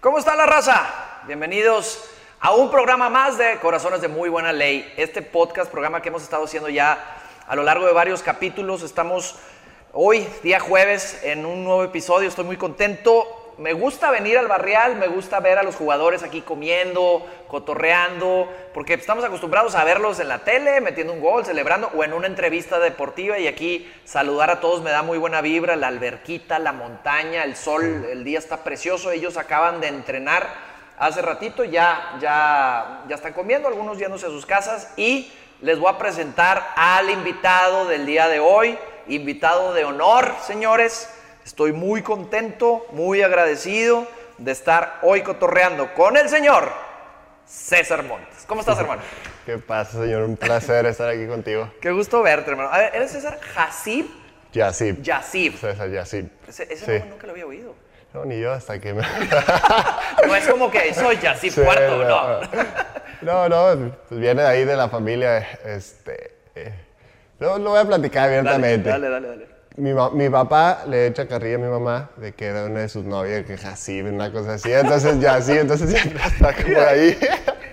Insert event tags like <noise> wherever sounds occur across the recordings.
¿Cómo está la raza? Bienvenidos a un programa más de Corazones de Muy Buena Ley. Este podcast, programa que hemos estado haciendo ya a lo largo de varios capítulos. Estamos hoy, día jueves, en un nuevo episodio. Estoy muy contento. Me gusta venir al barrial, me gusta ver a los jugadores aquí comiendo, cotorreando, porque estamos acostumbrados a verlos en la tele, metiendo un gol, celebrando, o en una entrevista deportiva. Y aquí saludar a todos me da muy buena vibra. La alberquita, la montaña, el sol, el día está precioso. Ellos acaban de entrenar hace ratito, ya, ya, ya están comiendo, algunos yéndose a sus casas. Y les voy a presentar al invitado del día de hoy, invitado de honor, señores. Estoy muy contento, muy agradecido de estar hoy cotorreando con el señor César Montes. ¿Cómo estás, hermano? <laughs> ¿Qué pasa, señor? Un placer estar aquí contigo. Qué gusto verte, hermano. A ver, ¿eres César Hasib? Yacib. Yacib. César Yacib. Ese, ese Sí. nombre nunca lo había oído. No, ni yo hasta que me... <laughs> No es como que soy Yacib Sí, cuarto, no. <laughs> No, no, pues viene de ahí de la familia, este... eh, lo, lo voy a platicar Dale, abiertamente. dale, dale, dale. Mi, ma- mi papá le echa carrilla a mi mamá de que era una de sus novias, que Hasib, una cosa así. Entonces ya sí, entonces siempre está como ahí.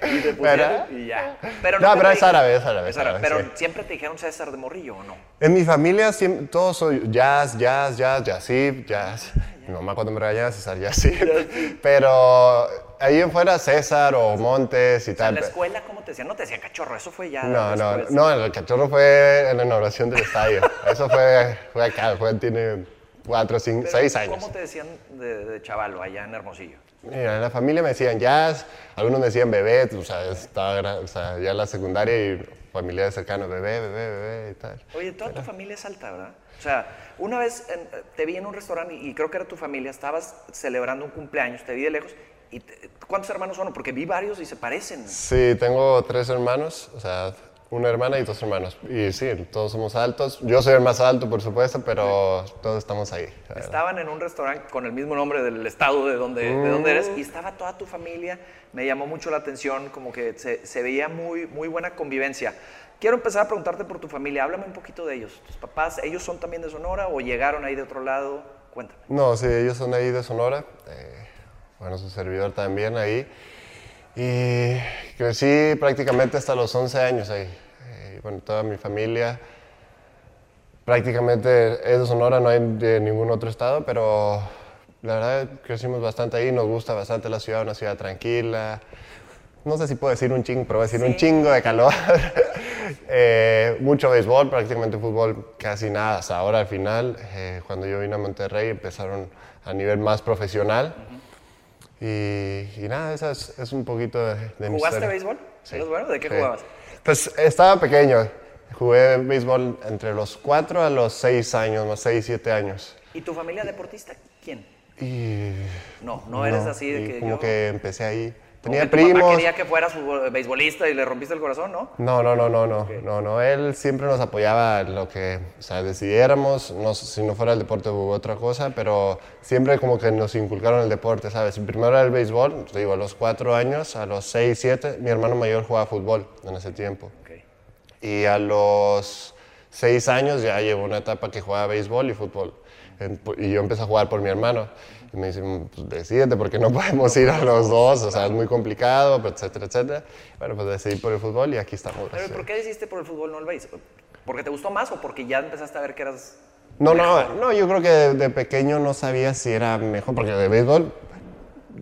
Y te Pero- pusieron y ya. Pero No, nunca pero es árabe, es árabe, Es árabe, Pero sí. siempre te dijeron César de Morrillo o no. En mi familia siempre, todos soy jazz, jazz, jazz, jazzib, jazz. Mi mamá cuando me regañaba César jazzib. Pero ahí en fuera César o Montes y En tal. la escuela, ¿cómo te decían? No te decían cachorro, eso fue ya. No, no, después. no, el cachorro fue en la inauguración del estadio. <laughs> Eso fue, fue acá, fue, tiene cuatro, cinco, Pero, seis años. ¿Cómo te decían de, de chavalo allá en Hermosillo? Mira, en la familia me decían jazz, algunos me decían bebé, o sea, estaba, o sea, ya en la secundaria y familiares cercanos, bebé, bebé, bebé y tal. Oye, toda tu familia es alta, ¿verdad? O sea, una vez en- te vi en un restaurante y creo que era tu familia, estabas celebrando un cumpleaños, te vi de lejos. Y ¿Cuántos hermanos son? Porque vi varios y se parecen. Sí, tengo tres hermanos, o sea, una hermana y dos hermanos. Y sí, todos somos altos. Yo soy el más alto, por supuesto, pero todos estamos ahí. Estaban en un restaurante con el mismo nombre del estado de donde, de donde eres y estaba toda tu familia. Me llamó mucho la atención, como que se, se veía muy, muy buena convivencia. Quiero empezar a preguntarte por tu familia. Háblame un poquito de ellos. ¿Tus papás, ellos son también de Sonora o llegaron ahí de otro lado? Cuéntame. No, sí, ellos son ahí de Sonora. eh, bueno, su servidor también ahí. Y crecí prácticamente hasta los 11 años ahí. Eh, bueno, toda mi familia prácticamente es de Sonora, no hay de ningún otro estado, pero la verdad crecimos bastante ahí, nos gusta bastante la ciudad, una ciudad tranquila. No sé si puedo decir un chingo, pero voy a decir un chingo de calor. <laughs> Eh, mucho béisbol, prácticamente fútbol casi nada. Hasta ahora al final, eh, cuando yo vine a Monterrey, empezaron a nivel más profesional. Y, y nada, esa es, es un poquito de, de mi ¿Jugaste historia. béisbol? Sí. ¿Eres bueno? ¿De qué Sí. jugabas? Pues estaba pequeño. Jugué béisbol entre los 4 a los 6 años, más 6, 7 años. ¿Y tu familia deportista? ¿Quién? Y No, no eres no, así de que como yo... que empecé ahí. Tenía tu papá primos. quería que fueras fútbol- beisbolista y le rompiste el corazón, ¿no? No, no, no, no, no, no, no. Él siempre nos apoyaba en lo que, o sea, decidiéramos, no, si no fuera el deporte u otra cosa, pero siempre como que nos inculcaron el deporte, ¿sabes? Primero era el béisbol, te digo, a los cuatro años, a los seis, siete, mi hermano mayor jugaba fútbol en ese tiempo. Ok. Y a los seis años ya llevo una etapa que jugaba béisbol y fútbol. Y yo empecé a jugar por mi hermano. Y me dicen, pues decídete porque no <laughs> podemos ir a los dos, o sea, es muy complicado, pero etcétera, etcétera. Bueno, pues decidí por el fútbol y aquí estamos. Pero ¿por qué decidiste por el fútbol, no el béisbol? ¿Porque te gustó más o porque ya empezaste a ver que eras... No, no, no, yo creo que de, de pequeño no sabía si era mejor, porque de béisbol,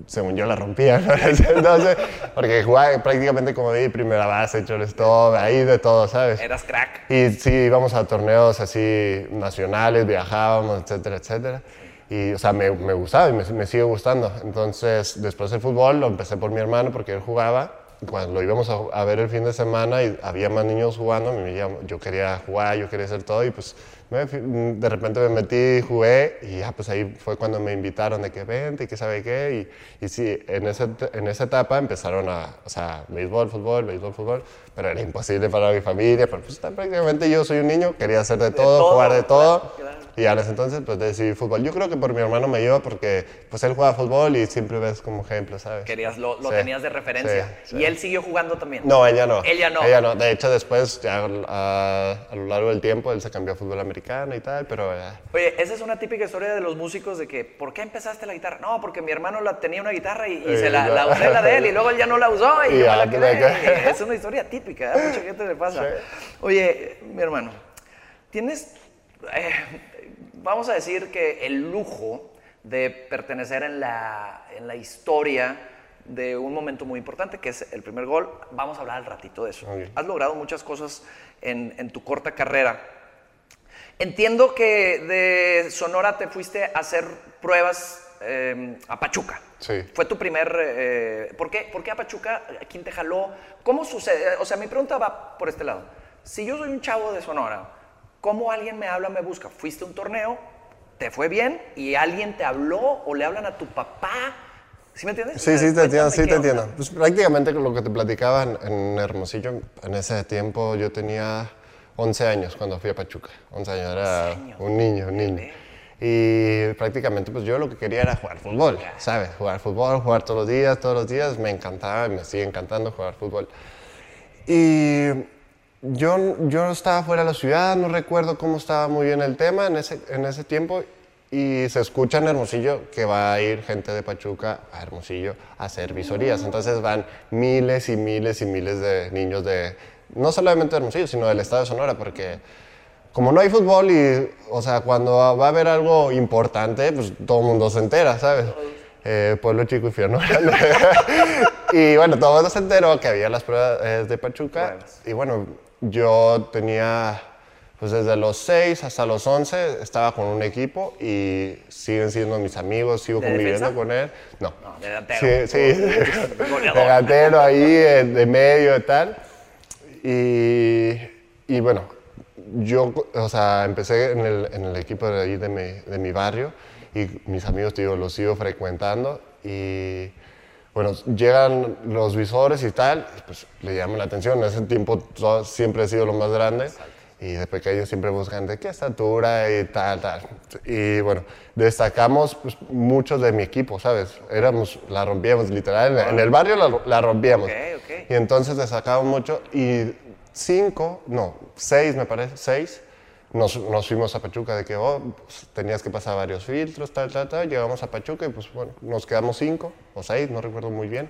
según yo la rompía, ¿no? <laughs> Entonces, porque jugaba prácticamente como de primera base, shortstop, ahí de todo, ¿sabes? Eras crack. Y sí, íbamos a torneos así nacionales, viajábamos, etcétera, etcétera. Y, o sea, me, me gustaba y me, sigue gustando. Entonces, después del fútbol lo empecé por mi hermano porque él jugaba. Cuando lo íbamos a, ver el fin de semana y había más niños jugando, me yo quería jugar, yo quería hacer todo y pues de repente me metí, jugué y ya pues ahí fue cuando me invitaron de que vente y que sabe qué. Y, y sí, en, ese, en esa etapa empezaron a, o sea, béisbol, fútbol, béisbol, fútbol, pero era imposible para mi familia, pero pues prácticamente yo soy un niño, quería hacer de todo, todo, jugar de todo. claro, claro. Y a ese entonces pues decidí fútbol. Yo creo que por mi hermano me iba porque pues él juega fútbol y siempre ves como ejemplo, ¿sabes? Querías, lo, lo Sí, tenías de referencia. sí. Y él siguió jugando también. No, ella no. Ella no. Ella no. De hecho, después, ya a, a lo largo del tiempo, él se cambió a fútbol americano. Y tal, pero... eh, Oye, esa es una típica historia de los músicos de que, ¿por qué empezaste la guitarra? No, porque mi hermano la, tenía una guitarra y, y se la, la usé la de él y luego él ya no la usó y, Y yo la quedé. Es una historia típica, ¿eh? mucha gente le pasa. Sí. Oye, mi hermano, tienes, eh, vamos a decir que el lujo de pertenecer en la, en la historia de un momento muy importante, que es el primer gol. Vamos a hablar al ratito de eso. Ok. Has logrado muchas cosas en, en tu corta carrera. Entiendo que de Sonora te fuiste a hacer pruebas eh, a Pachuca. Sí. Fue tu primer... eh, ¿por, qué, ¿Por qué a Pachuca? ¿Quién te jaló? ¿Cómo sucede? O sea, mi pregunta va por este lado. Si yo soy un chavo de Sonora, ¿cómo alguien me habla, me busca? ¿Fuiste a un torneo? ¿Te fue bien? ¿Y alguien te habló? ¿O le hablan a tu papá? ¿Sí me entiendes? Sí, sí, te entiendo, sí, te entiendo. Pues prácticamente lo que te platicaba en, en Hermosillo, en ese tiempo yo tenía 11 años cuando fui a Pachuca. 11 años, era 11 años. un niño, un niño. Y prácticamente pues yo lo que quería era jugar fútbol, ¿sabes? Jugar fútbol, jugar todos los días, todos los días. Me encantaba me sigue encantando jugar fútbol. Y yo, yo estaba fuera de la ciudad, no recuerdo cómo estaba muy bien el tema en ese, en ese tiempo. Y se escucha en Hermosillo que va a ir gente de Pachuca a Hermosillo a hacer visorías. Entonces van miles y miles y miles de niños de, no solamente de Hermosillo, sino del estado de Sonora, porque como no hay fútbol y, o sea, cuando va a haber algo importante, pues todo el mundo se entera, ¿sabes? Eh, pueblo chico, grande. <laughs> y bueno, todo el mundo se enteró que había las pruebas eh, de Pachuca. Y bueno, yo tenía, pues desde los 6 hasta los 11 estaba con un equipo y siguen siendo mis amigos, sigo ¿De conviviendo defensa? con él. No. No, de delantero. Sí, sí. <laughs> Delantero ahí, eh, de medio y tal. Y, y bueno, yo, o sea, empecé en el, en el equipo de ahí de mi, de mi barrio y mis amigos, los sigo frecuentando y bueno, llegan los visores y tal, pues le llaman la atención. En ese tiempo siempre he sido lo más grande y de pequeño siempre buscan de qué estatura y tal, tal. Y bueno, destacamos pues, muchos de mi equipo, ¿sabes? Éramos, la rompíamos, literal, en, en el barrio la, la rompíamos. Ok, ok. Y entonces destacamos mucho y cinco, no, seis me parece, seis, nos, nos fuimos a Pachuca de que oh, pues, tenías que pasar varios filtros, tal, tal, tal. Llegamos a Pachuca y pues bueno, nos quedamos cinco o seis, no recuerdo muy bien.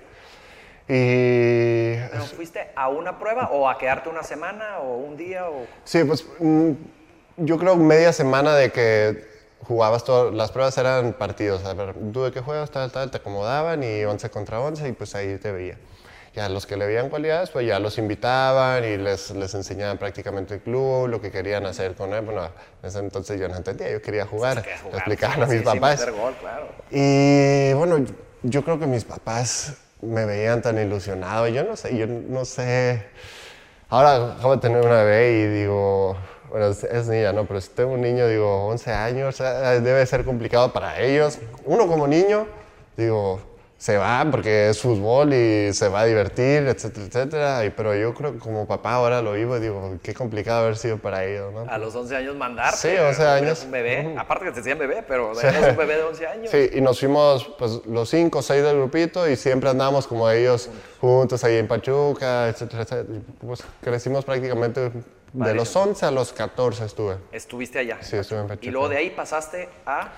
Y ¿Pero fuiste a una prueba o a quedarte una semana o un día? O... sí, pues mm, yo creo media semana de que jugabas todo, las pruebas eran partidos, a ver, tú de qué juegas, tal, tal, te acomodaban y 11 contra 11 y pues ahí te veía. Ya los que le veían cualidades, pues ya los invitaban y les, les enseñaban prácticamente el club, lo que querían hacer con él. Bueno, en ese entonces yo no entendía, yo quería jugar, Que le jugar, explicaban sí, a mis sí, papás. meter gol, claro. Y bueno, yo creo que mis papás me veían tan ilusionado. Yo no sé, yo no sé. Ahora acabo de tener una bebé y digo, bueno, es, es niña, ¿no? Pero si tengo un niño, digo, 11 años, eh, debe ser complicado para ellos. Uno como niño, digo, se va porque es fútbol y se va a divertir, etcétera, etcétera. Y, pero yo creo que como papá ahora lo vivo y digo, qué complicado haber sido para ellos, ¿no? A los 11 años mandarte. Sí, 11 eres años. Un bebé. Aparte que te decían bebé, pero eres un bebé de 11 años. Sí, y nos fuimos pues, los cinco o seis del grupito y siempre andamos como ellos juntos ahí en Pachuca, etcétera, etcétera. Pues crecimos prácticamente de Padrísimo. los 11 a los 14 estuve. Estuviste allá. Sí, estuve en Pachuca. Y luego de ahí pasaste a...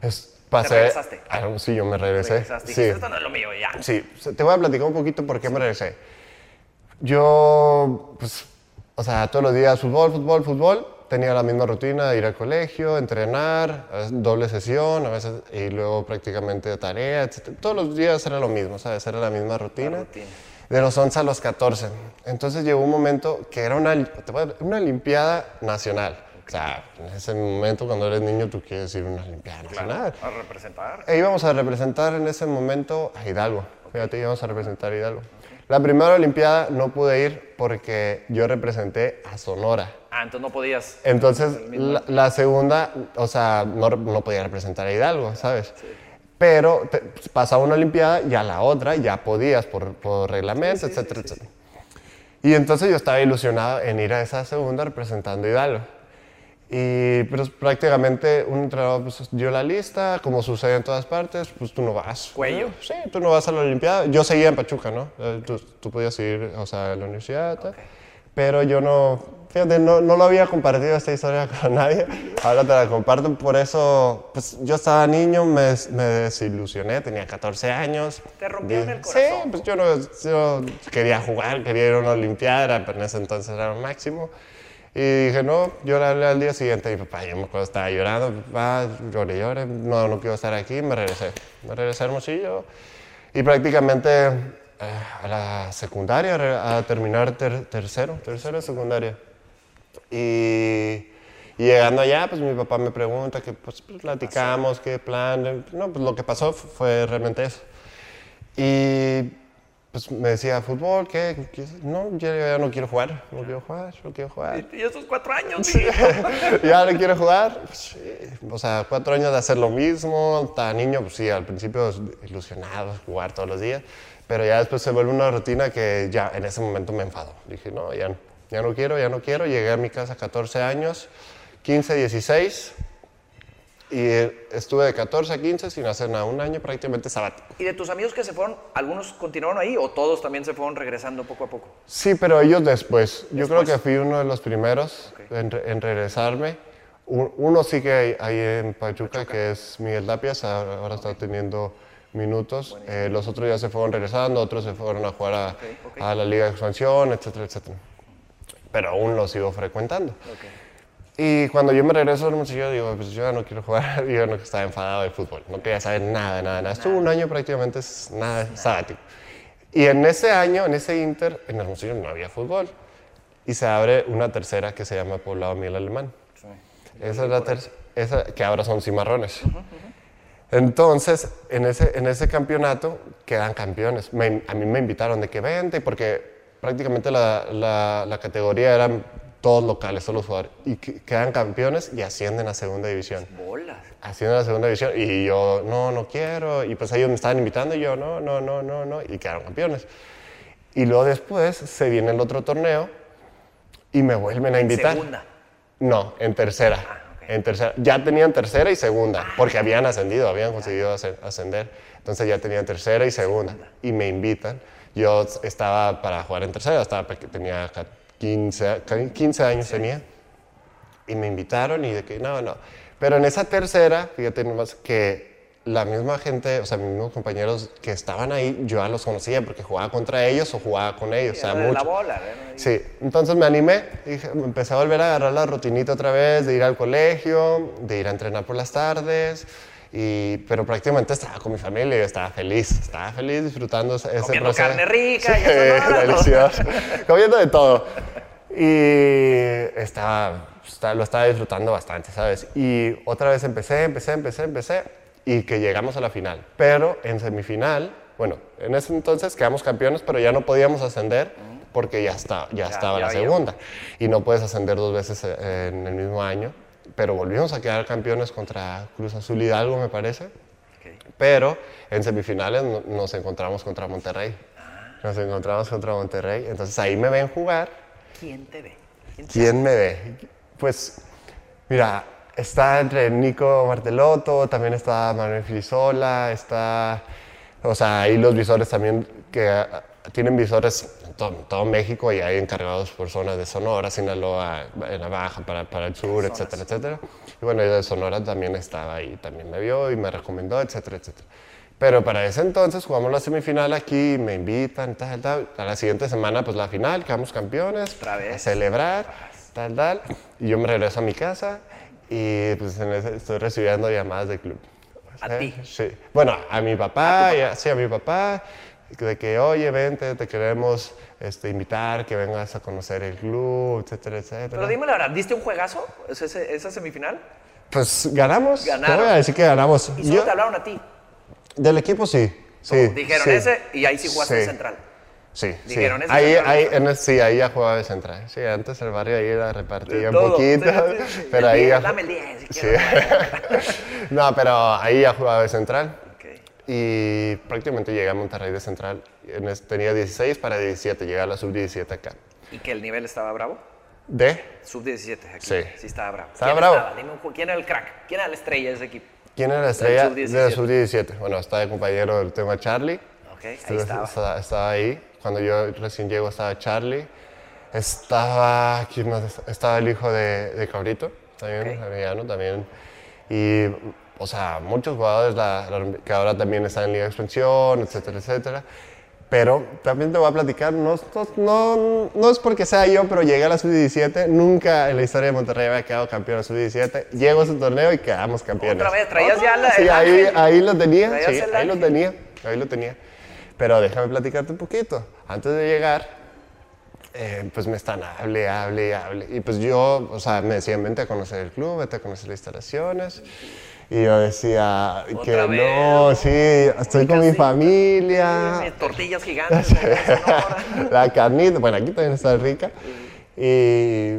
Es- pasé, regresaste? Ah, sí, yo me regresé. regresaste. Sí. Esto no es lo mío ya. Sí, te voy a platicar un poquito por qué me regresé. Yo, pues, o sea, todos los días fútbol, fútbol, fútbol. Tenía la misma rutina de ir al colegio, entrenar, doble sesión, a veces, y luego prácticamente tarea, etc. Todos los días era lo mismo, ¿sabes? Era la misma rutina. rutina. De los 11 a los 14. Entonces llegó un momento que era una, te una Olimpiada nacional. O sea, en ese momento cuando eres niño tú quieres ir a una Olimpiada nacional. A representar. E íbamos a representar en ese momento a Hidalgo. Fíjate, íbamos a representar a Hidalgo. La primera Olimpiada no pude ir porque yo representé a Sonora. Ah, entonces no podías. Entonces, la, la segunda, o sea, no, no podía representar a Hidalgo, ¿sabes? Pero te- pasaba una Olimpiada y a la otra ya podías por, por reglamento, etcétera, etcétera. Y entonces yo estaba ilusionado en ir a esa segunda representando a Hidalgo. Y pues prácticamente un entrenador pues, dio la lista, como sucede en todas partes, pues tú no vas. Cuello. Sí, tú no vas a la Olimpiada. Yo seguía en Pachuca, ¿no? Eh, Tú, tú podías ir, o sea, a la universidad, tal. pero yo no, fíjate, no, no lo había compartido esta historia <laughs> con nadie, ahora te la comparto, por eso, pues yo estaba niño, me, me desilusioné, tenía 14 años. Te rompieron el corazón. Sí, pues yo, no, yo quería jugar, quería ir a una olimpiada, pero en ese entonces era lo máximo. Y dije, no, yo le hablé al día siguiente mi papá, yo me acuerdo, estaba llorando, papá, lloré, lloré, no, no quiero estar aquí, me regresé. Me regresé a Hermosillo y prácticamente eh, a la secundaria, a terminar ter- tercero, tercero de secundaria. Y, y llegando allá, pues mi papá me pregunta, que pues platicamos, qué plan, no, pues lo que pasó fu- fue realmente eso. Y pues me decía, ¿fútbol? ¿Qué? ¿Qué? No, yo ya no quiero jugar, no quiero jugar, no quiero jugar. Y esos cuatro años, sí. <laughs> ¿Ya no quiero jugar? Pues, sí. O sea, cuatro años de hacer lo mismo, estaba niño, pues sí, al principio ilusionado, jugar todos los días, pero ya después se vuelve una rutina que ya en ese momento me enfadó. Dije, no, ya, ya no quiero, ya no quiero. Llegué a mi casa a 14 años, 15, 16, y estuve de 14 a 15 sin hacer nada, un año prácticamente sabático. ¿Y de tus amigos que se fueron, algunos continuaron ahí o todos también se fueron regresando poco a poco? Sí, pero ellos después. Yo creo Después. que fui uno de los primeros Ok. en, en regresarme. Un- Uno sí que hay, hay en Pachuca, que es Miguel Tapias, ahora ahora está teniendo minutos. Eh, los otros ya se fueron regresando, otros se fueron a jugar a, ok. a la Liga de Expansión, etcétera, etcétera. Pero aún los sigo frecuentando. Y cuando yo me regreso a Hermosillo, digo, pues yo ya no quiero jugar, <laughs> yo no estaba enfadado del fútbol, no quería saber nada, nada, nada. Estuve un año prácticamente s- nada, sabático. Y en ese año, en ese Inter, en Hermosillo no había fútbol. Y se abre una tercera que se llama Poblado Miel Alemán. Esa es la tercera, que ahora son cimarrones. Entonces, en ese, en ese campeonato quedan campeones. Me- a mí me invitaron de que vente, porque prácticamente la, la- la categoría eran todos locales, todos los jugadores. Y que- quedan campeones y ascienden a segunda división. Bolas. Ascienden a segunda división. Y yo, no, no quiero. Y pues ellos me estaban invitando y yo, no, no, no, no, no. Y quedaron campeones. Y luego después se viene el otro torneo y me vuelven a invitar. Segunda. No, en tercera. Ah, ok. En tercera. Ya tenían tercera y segunda, porque habían ascendido, habían conseguido asce- ascender. Entonces ya tenían tercera y segunda. Y me invitan. Yo estaba para jugar en tercera, estaba, tenía 15, ca- 15 años tenía. Y me invitaron y de que no, no. Pero en esa tercera, fíjate nomás que la misma gente, o sea, mis mismos compañeros que estaban ahí, yo ya los conocía porque jugaba contra ellos o jugaba con ellos. o sea, de la mucho. bola. Sí, entonces me animé, dije, empecé a volver a agarrar la rutinita otra vez, de ir al colegio, de ir a entrenar por las tardes, y, pero prácticamente estaba con mi familia estaba feliz, estaba feliz disfrutando ese Comiendo proceso. carne rica Sí, <laughs> delicioso, comiendo de todo. Y estaba, estaba- lo estaba disfrutando bastante, ¿sabes? Y otra vez empecé, empecé, empecé, empecé, y que llegamos a la final. Pero en semifinal, bueno, en ese entonces quedamos campeones, pero ya no podíamos ascender porque ya, está, ya, estaba ya la había- segunda. Y no puedes ascender dos veces en el mismo año. Pero volvimos a quedar campeones contra Cruz Azul Hidalgo, me parece. Pero en semifinales no- nos encontramos contra Monterrey. Nos encontramos contra Monterrey. Entonces ahí me ven jugar. ¿Quién te ve? ¿Quién te- ¿Quién me ve? Pues, mira, está entre Nico Martelotto, también está Manuel Filisola, está. O sea, ahí los visores también que tienen visores en todo, todo México y hay encargados por zonas de Sonora, Sinaloa, en la Baja, para, para el sur, etcétera, etcétera. Y bueno, yo de Sonora también estaba ahí, también me vio y me recomendó, etcétera, etcétera. Pero para ese entonces jugamos la semifinal aquí, me invitan, tal, tal. A la siguiente semana, pues la final, quedamos campeones. Otra vez. A celebrar, tal, tal. Y yo me regreso a mi casa y pues en ese- estoy recibiendo llamadas del club. ¿A ti? Sí. Bueno, a mi papá, y a- sí, a mi papá, de que, oye, vente, te queremos este, invitar, que vengas a conocer el club, etcétera, etcétera. Pero dime la verdad, ¿diste un juegazo ese- esa semifinal? Pues ganamos. Ganaron. Te voy a decir que ganamos. Y solo Yo- te hablaron a ti. del equipo sí. Sí, Dijeron sí. ese y ahí sí jugaste Sí. central. Sí, Dijeron, sí. ese Ahí, ahí, en el- sí, ahí ya jugaba de central. Sí, antes el barrio ahí era repartido un poquito, pero ahí ya... Dame el 10 si quieres. <laughs> no, pero ahí ya jugaba de central. Y prácticamente llegué a Monterrey de central. Tenía 16 para 17, llegué a la sub-17 acá. ¿Y que el nivel estaba bravo? ¿De? Sub-17 aquí. Sí. Sí estaba bravo. Estaba ¿Quién bravo. estaba? Dime un ¿Quién era el crack? ¿Quién era la estrella de ese equipo? ¿Quién era la estrella sub-17? de la sub-17? Bueno, estaba de compañero del tema Charlie. Ok, ahí estaba. Estaba, estaba ahí. Cuando yo recién llego estaba Charlie. Estaba, ¿quién más? Estaba el hijo de, de Cabrito, también, Ok. Arellano, también. Y, o sea, muchos jugadores la- la- que ahora también están en Liga de Expansión, etcétera, etcétera. Pero también te voy a platicar, no, no, no, es porque sea yo, pero llegué a la Sub-17. Nunca en la historia de Monterrey había quedado campeón en Sub-17. Llego a ese torneo y quedamos campeones. Otra vez, traías ya la- Sí, ahí, ahí lo tenía, sí, ahí lo tenía, ahí lo tenía. Pero déjame platicarte un poquito. Antes de llegar, eh, pues me están hable, hable, hable. Y pues yo, o sea, me decían, vente a conocer el club, vente a conocer las instalaciones. Y yo decía que vez, no, sí, estoy con mi familia. Sí, Tortillas gigantes. <laughs> <laughs> La carnita, bueno, aquí también está rica. Y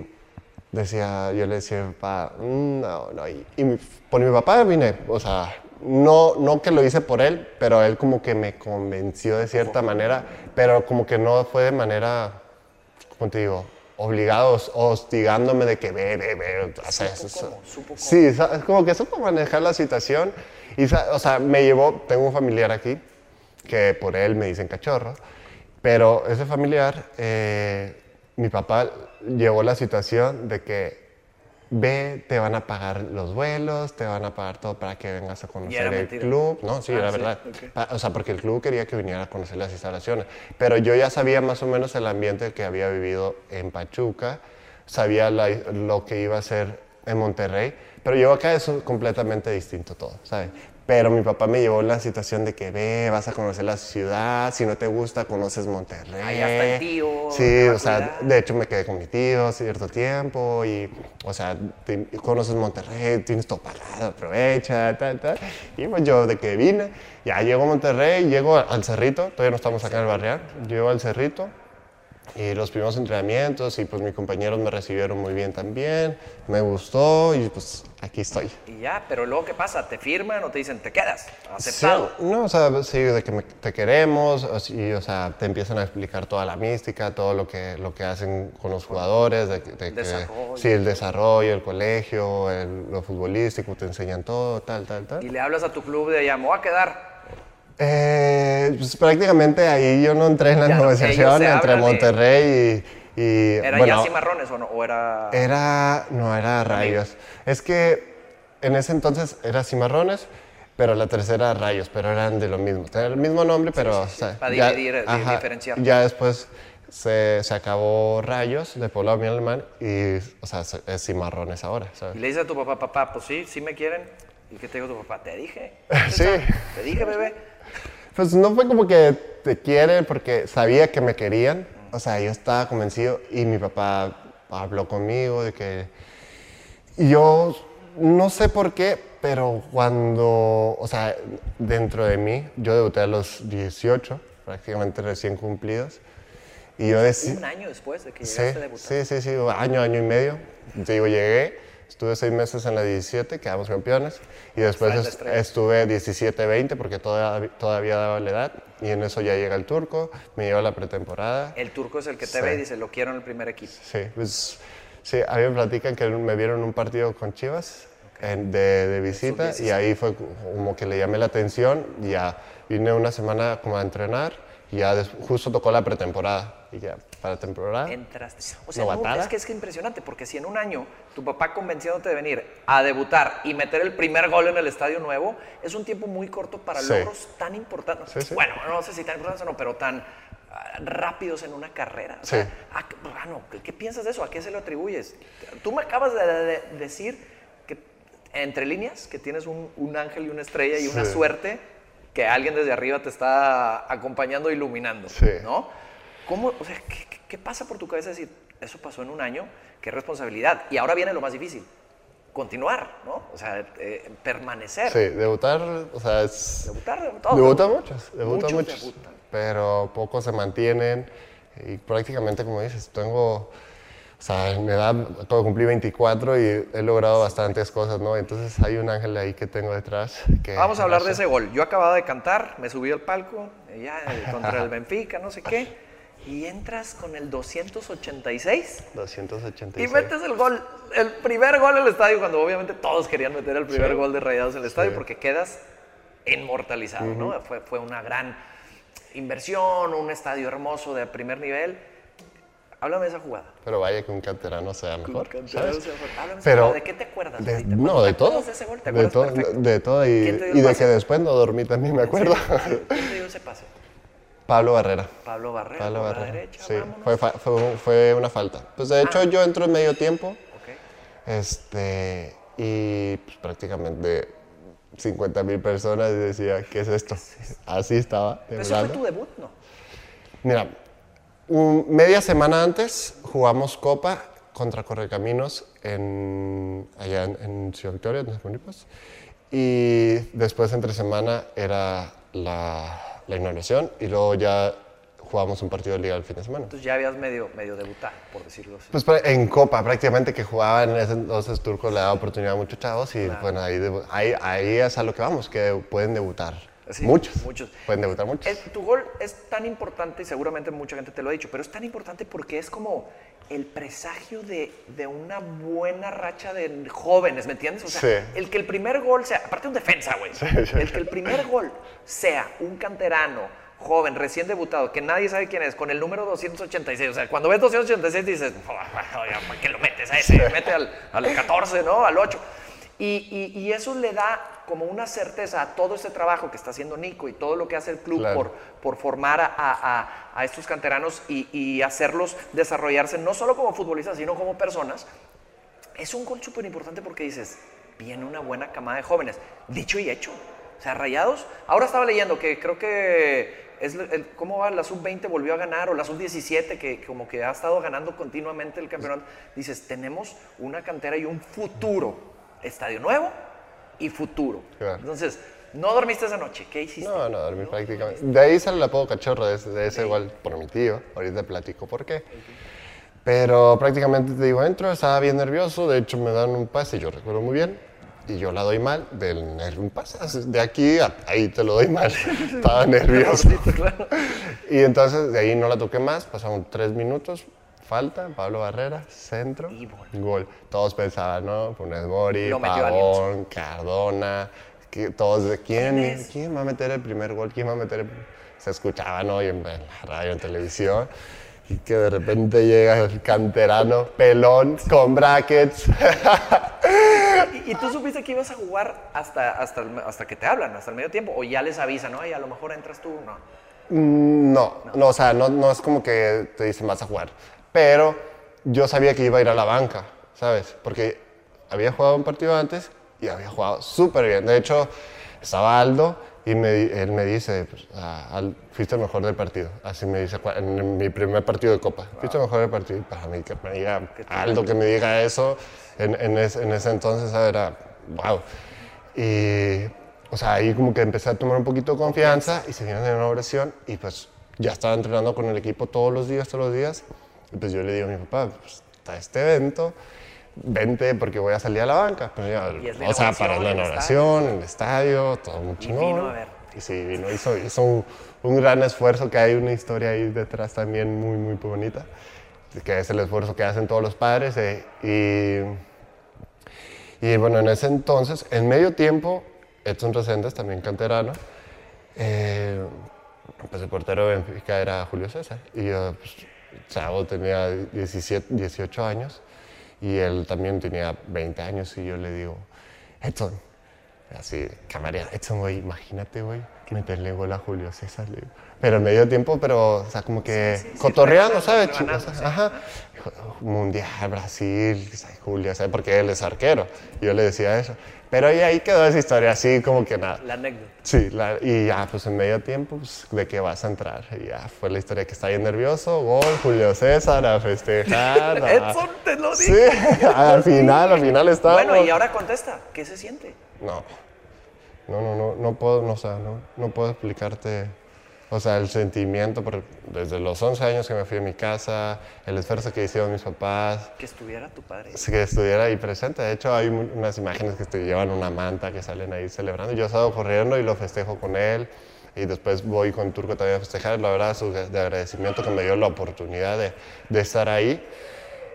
decía, yo le decía a mi papá, "Mm, no, no. Y, y por mi papá vine, o sea, no, no que lo hice por él, pero él como que me convenció de cierta manera, pero como que no fue de manera, ¿cómo te digo? Obligados, hostigándome de que ve, ve, ve. o sea, Supo eso- cómo, supo cómo. Sí, es como que supo manejar la situación. Y, o sea, me llevó, tengo un familiar aquí, que por él me dicen cachorro, pero ese familiar, eh, mi papá llevó la situación de que ve, te van a pagar los vuelos, te van a pagar todo para que vengas a conocer el mentira. club. No, sí, Ah, era sí, verdad. ok. Pa- O sea, porque el club quería que viniera a conocer las instalaciones. Pero yo ya sabía más o menos el ambiente que había vivido en Pachuca, sabía la- lo que iba a ser en Monterrey, pero yo acá es completamente distinto todo, ¿sabes? Pero mi papá me llevó la situación de que ve, vas a conocer la ciudad, si no te gusta, conoces Monterrey. Ahí está el tío, Sí, o sea, de hecho me quedé con mi tío cierto tiempo y, o sea, te- conoces Monterrey, tienes todo pagado, aprovecha, tal, tal. Y pues yo de que vine, ya llego a Monterrey, llego al Cerrito, todavía no estamos acá en el barrial, llego al Cerrito y los primeros entrenamientos y pues mis compañeros me recibieron muy bien también, me gustó y pues aquí estoy. Y ya, pero luego, ¿qué pasa? ¿Te firman o te dicen, te quedas? Aceptado. Sí, no, o sea, sí, de que me- te queremos, sí, o sea, te empiezan a explicar toda la mística, todo lo que, lo que hacen con los jugadores, de, de que- Desarrollo. sí, el desarrollo, el colegio, el- lo futbolístico, te enseñan todo, tal, tal, tal. Y le hablas a tu club de allá, me voy a quedar. Eh, pues prácticamente ahí yo no entré en la Ya negociación entre de- Monterrey y, y, ¿Era bueno, ya cimarrones o no? ¿O era...? Era, no, era Rayos. Es que en ese entonces era Cimarrones, pero la tercera Rayos, pero eran de lo mismo. Tenían el mismo nombre, pero... o sea, Para ya- dividir, eh, di- diferenciar. Ya después se, se acabó Rayos de Poblado Bien Alemán y, o sea, se- es Cimarrones ahora, ¿sabes? Y le dices a tu papá, papá, pues sí, sí me quieren. ¿Y qué te dijo tu papá? Te dije. <laughs> Sí. Te dije, bebé. Pues no fue como que te quieren porque sabía que me querían. O sea, yo estaba convencido y mi papá habló conmigo de que... Y yo no sé por qué, pero cuando, o sea, dentro de mí, yo debuté a los 18, prácticamente recién cumplidos. Y yo decía... Un año después de que Sí, llegaste a debutar. sí, sí, sí, año, año y medio. Digo, llegué, estuve seis meses en la 17, quedamos campeones, y después est- estuve 17-20 porque todavía, todavía daba la edad, y en eso ya llega el turco, me lleva a la pretemporada. El turco es el que te Sí. ve y dice, lo quiero en el primer equipo. Sí, pues, sí, a mí me platican que me vieron un partido con Chivas en- de, de visita, y ahí fue como que le llamé la atención, y ya vine una semana como a entrenar, y ya justo tocó la pretemporada, y ya para temporada. Entraste. O sea, no, es que es impresionante, porque si en un año tu papá convenciéndote de venir a debutar y meter el primer gol en el estadio nuevo, es un tiempo muy corto para Sí. logros tan importantes. Sí, sí. Bueno, no sé si tan importantes o no, pero tan ah, rápidos en una carrera. O sea, Sí. ¿a qué- ah, ¿qué, piensas de eso? ¿A qué se lo atribuyes? Tú me acabas de, de- de decir que entre líneas que tienes un, un ángel y una estrella y una suerte que alguien desde arriba te está acompañando, iluminando, Sí. ¿no? ¿Cómo, o sea, ¿qué, qué- pasa por tu cabeza decir, eso pasó en un año, qué responsabilidad? Y ahora viene lo más difícil, continuar, ¿no? O sea, eh, permanecer. Sí, debutar, o sea, es... Debutar, todos. Debutan muchos, debutan Muchos muchos. debutan. Pero pocos se mantienen y prácticamente, como dices, tengo, o sea, en mi edad, acabo de cumplir 24 y he logrado bastantes cosas, ¿no? Entonces hay un ángel ahí que tengo detrás. Que Vamos a hablar de ese gol. Yo acababa de cantar, me subí al palco, ya contra el <laughs> Benfica, no sé qué, y entras con el 286 y 286. metes el gol, el primer gol en el estadio, cuando obviamente todos querían meter el primer Sí. gol de Rayados en el estadio, Sí. porque quedas inmortalizado, ¿no? Fue, fue una gran inversión, un estadio hermoso de primer nivel. Háblame de esa jugada. Pero vaya que un canterano sea mejor. Canterano ¿sabes? sea mejor. Háblame de esa Pero jugada. ¿De qué te acuerdas? de- no, de todo. de ese gol, te De todo, de todo. Y, ¿Quién te dio el y de que después no dormí también, me acuerdo. <laughs> ¿Quién te dio ese pase? Pablo Barrera. Pablo Barrera, Pablo la Barrera. derecha, sí, fue, fue, fue una falta. Pues de hecho yo entro en medio tiempo Ok. este, y pues, prácticamente 50 mil personas y decía, ¿qué es esto? Así estaba. Pero ese fue tu debut, ¿no? Mira, un- media semana antes jugamos Copa contra Correcaminos en, allá en, en Ciudad Victoria, en Tamaulipas. Y después, entre semana, era la, la inauguración y luego ya jugamos un partido de liga el fin de semana. Entonces ya habías medio, medio debutado, por decirlo así. Pues en Copa prácticamente que jugaba en ese entonces Turco le daba oportunidad a muchos chavos y bueno, ahí, ahí, ahí es a lo que vamos, que pueden debutar. Sí, muchos. muchos. Pueden debutar muchos. El- tu gol es tan importante y seguramente mucha gente te lo ha dicho, pero es tan importante porque es como el presagio de, de una buena racha de jóvenes, ¿me entiendes? O sea, Sí. el que el primer gol sea, aparte un defensa, güey, sí. el que el primer gol sea un canterano, joven, recién debutado, que nadie sabe quién es, con el número 286, o sea, cuando ves 286 dices, ¿por qué lo metes a ese? Mete al, al 14, ¿no? Al 8. Y, y- y eso le da como una certeza a todo este trabajo que está haciendo Nico y todo lo que hace el club Claro. por, por formar a, a- estos canteranos y, y hacerlos desarrollarse no solo como futbolistas, sino como personas. Es un gol súper importante porque dices, viene una buena camada de jóvenes. Dicho y hecho. O sea, rayados. Ahora estaba leyendo que creo que es el- cómo va la sub-20 volvió a ganar o la sub-17 que como que ha estado ganando continuamente el campeonato. Dices, tenemos una cantera y un futuro. Estadio nuevo y futuro. Claro. Entonces, no dormiste esa noche. ¿Qué hiciste? No, no, dormí prácticamente. De ahí sale el apodo cachorro, de ese, de ese igual por mi tío. Ahorita platico por qué. Pero prácticamente te digo, entro, estaba bien nervioso. De hecho, me dan un pase, yo recuerdo muy bien. Y yo la doy mal, del nervio, un pase. De aquí a ahí te lo doy mal. <laughs> estaba nervioso. Y entonces de ahí no la toqué más. Pasaron tres minutos. Falta, Pablo Barrera, centro, Y gol. gol. Todos pensaban, ¿no? Funes Mori, Pavón, Cardona, que todos de quién, ¿Quién es? ¿quién va a meter el primer gol? ¿Quién va a meter el Se escuchaba, ¿no? Y en, en la radio, en televisión. Y que de repente llega el canterano, pelón, con brackets. <laughs> ¿Y, y tú supiste que ibas a jugar hasta, hasta, el- hasta que te hablan, hasta el medio tiempo? ¿O ya les avisan, no? Y a lo mejor entras tú, no. Mm, No, no, o sea, no, no es como que te dicen vas a jugar. Pero yo sabía que iba a ir a la banca, ¿sabes? Porque había jugado un partido antes y había jugado súper bien. De hecho, estaba Aldo y me él me dice, pues, ah, fuiste el mejor del partido. Así me dice en mi primer partido de Copa. Fuiste el mejor del partido. Y para mí, que me diga Aldo, que me diga eso, en, en, ese, en ese entonces era wow. Y, o sea, ahí como que empecé a tomar un poquito de confianza y se vino de una oración y pues ya estaba entrenando con el equipo todos los días, todos los días. Pues yo le digo a mi papá, pues está este evento, vente porque voy a salir a la banca. Pero ya, o sea, para la el inauguración, el estadio, todo muy chingón. Y sí, vino, hizo, hizo un, un gran esfuerzo, que hay una historia ahí detrás también muy, muy bonita, que es el esfuerzo que hacen todos los padres. eh, y, y bueno, en ese entonces, en medio tiempo, Edson Reséndez, también canterano, eh, pues el portero de Benfica era Julio César. Y yo, pues, chavo, tenía 17, 18 años y él también tenía 20 años y yo le digo, Edson, así, camarera, Edson, güey, imagínate, güey, meterle gol a Julio César. le digo. Pero en medio tiempo, pero, o sea, como que sí, sí, cotorreando, ¿sabes? Ajá. Mundial, Brasil. Julio, ¿sabes? Porque él es arquero. Yo le decía eso. Pero ahí, ahí quedó esa historia, así como que nada. La anécdota. Sí, la- y ya, pues en medio tiempo, pues, de que vas a entrar. Y ya fue la historia que está bien nervioso, gol, Julio César, a festejar. <laughs> a- Edson, te lo Sí, dije. <laughs> al final, al final estábamos. Bueno, y ahora contesta, ¿qué se siente? No, no, no, no, no puedo, no, o sea, no, no puedo explicarte, o sea, el sentimiento, por- desde los 11 años que me fui a mi casa, el esfuerzo que hicieron mis papás, Que estuviera tu padre. Que estuviera ahí presente. De hecho, hay unas imágenes que te llevan una manta, que salen ahí celebrando. Yo salgo corriendo y lo festejo con él. Y después voy con Turco también a festejar. La verdad, su de agradecimiento que me dio la oportunidad de, de estar ahí.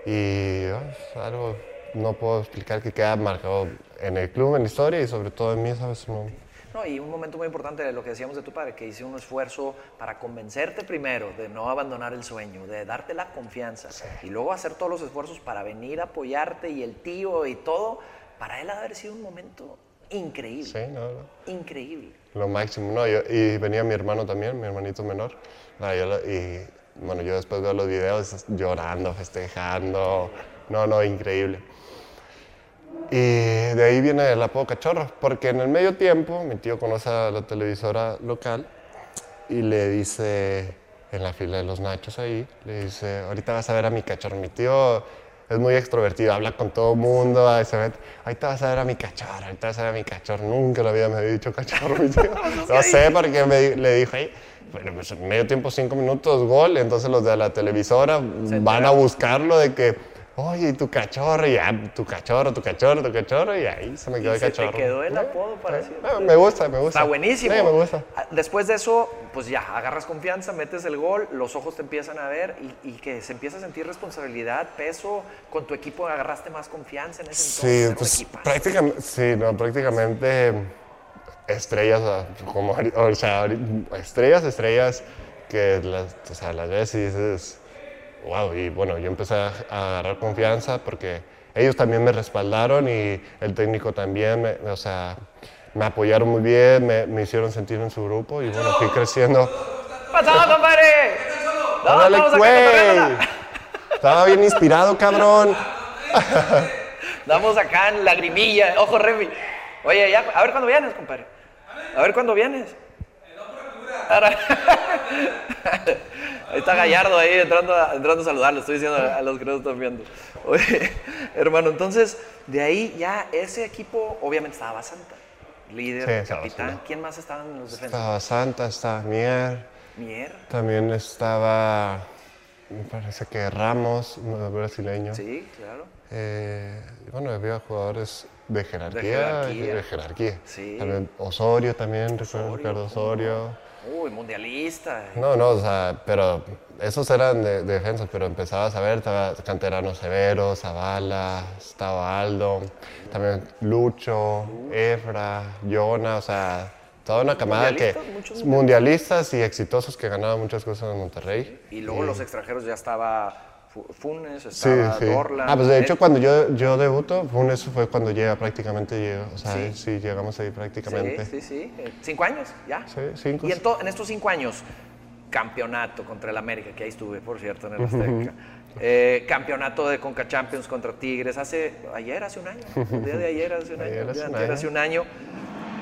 Y es algo no puedo explicar que queda marcado en el club, en la historia y sobre todo en mí, ¿sabes? No, No, y un momento muy importante de lo que decíamos de tu padre, que hice un esfuerzo para convencerte primero de no abandonar el sueño, de darte la confianza y luego hacer todos los esfuerzos para venir a apoyarte y el tío y todo, para él haber sido un momento increíble. Sí, no, no. Increíble. Lo máximo, ¿no? Yo- y venía mi hermano también, mi hermanito menor. No, yo lo- y bueno, yo después veo los videos llorando, festejando. No, no, increíble. Y de ahí viene el apodo cachorro, porque en el medio tiempo mi tío conoce a la televisora local y le dice, en la fila de los nachos ahí, le dice, ahorita vas a ver a mi cachorro. Mi tío es muy extrovertido, habla con todo el mundo, ahí se ahorita vas a ver a mi cachorro, ahorita vas a ver a mi cachorro. Nunca en la vida me había dicho cachorro mi tío. <laughs> No sé, porque me, le dijo ahí, bueno, pues en medio tiempo, cinco minutos, gol. Entonces los de la televisora van a buscarlo de que, oye, ¿y tu cachorro, y ya, tu cachorro, tu cachorro, tu cachorro, y ahí se me quedó Y el se te cachorro. quedó el Sí, apodo para sí. siempre. No, me gusta, me gusta. Está buenísimo. Sí, me gusta. Ah, Después de eso, pues ya, agarras confianza, metes el gol, los ojos te empiezan a ver y, y que se empieza a sentir responsabilidad, peso. Con tu equipo agarraste más confianza en ese Sí, entonces. un pues prácticamente, sí, no, prácticamente estrellas, como, o sea, estrellas, estrellas que las, o sea, las ves y dices, wow, y bueno, yo empecé a, agarrar confianza porque ellos también me respaldaron y el técnico también, me- o sea, me apoyaron muy bien, me, me hicieron sentir en su grupo y bueno, fui creciendo. ¡Pasado, compadre! <laughs> No, ¡Órale, estamos acá güey! Estaba bien inspirado, cabrón. <laughs> Damos acá en lagrimilla, ojo, Remy. Oye, ya, a ver cuándo vienes, compadre. A ver cuándo vienes. Ahora- Ahí está Gallardo ahí entrando a, entrando a saludar, le estoy diciendo a los que no están viendo. Oye, hermano, entonces de ahí ya ese equipo obviamente estaba Santa, líder, Sí, estaba capitán. Santa. ¿Quién más estaban en los defensas? Estaba Santa, estaba Mier. Mier, También estaba, me parece que Ramos, brasileño. sí, claro. Eh, bueno, había jugadores de jerarquía. jerarquía. de jerarquía. Sí. También Osorio también, recuerdo. Osorio. Uy, mundialista. No, no, o sea, pero esos eran de, de defensas, pero empezabas a ver, estaba Canterano Severo, Zavala, estaba Aldo, también Lucho, Efra, Yona, o sea, toda una camada que Mundialistas, mundialistas y exitosos que ganaban muchas cosas en Monterrey. Y luego los extranjeros ya estaba Funes, Sí, estaba sí. Dorlan. Ah, pues de eh, hecho cuando yo, yo debuto, eso fue cuando llega prácticamente, llegó, o sea, Sí. sí, llegamos ahí prácticamente. Sí, sí, sí. Eh, ¿Cinco años? ¿Ya? Sí, cinco. Y en, to- en estos cinco años, campeonato contra el América, que ahí estuve, por cierto, en el Azteca. Eh, campeonato de Conca Champions contra Tigres, hace, ayer, hace un año. El día de ayer, hace un año. <laughs> Ayer, hace un antier, año. hace un año.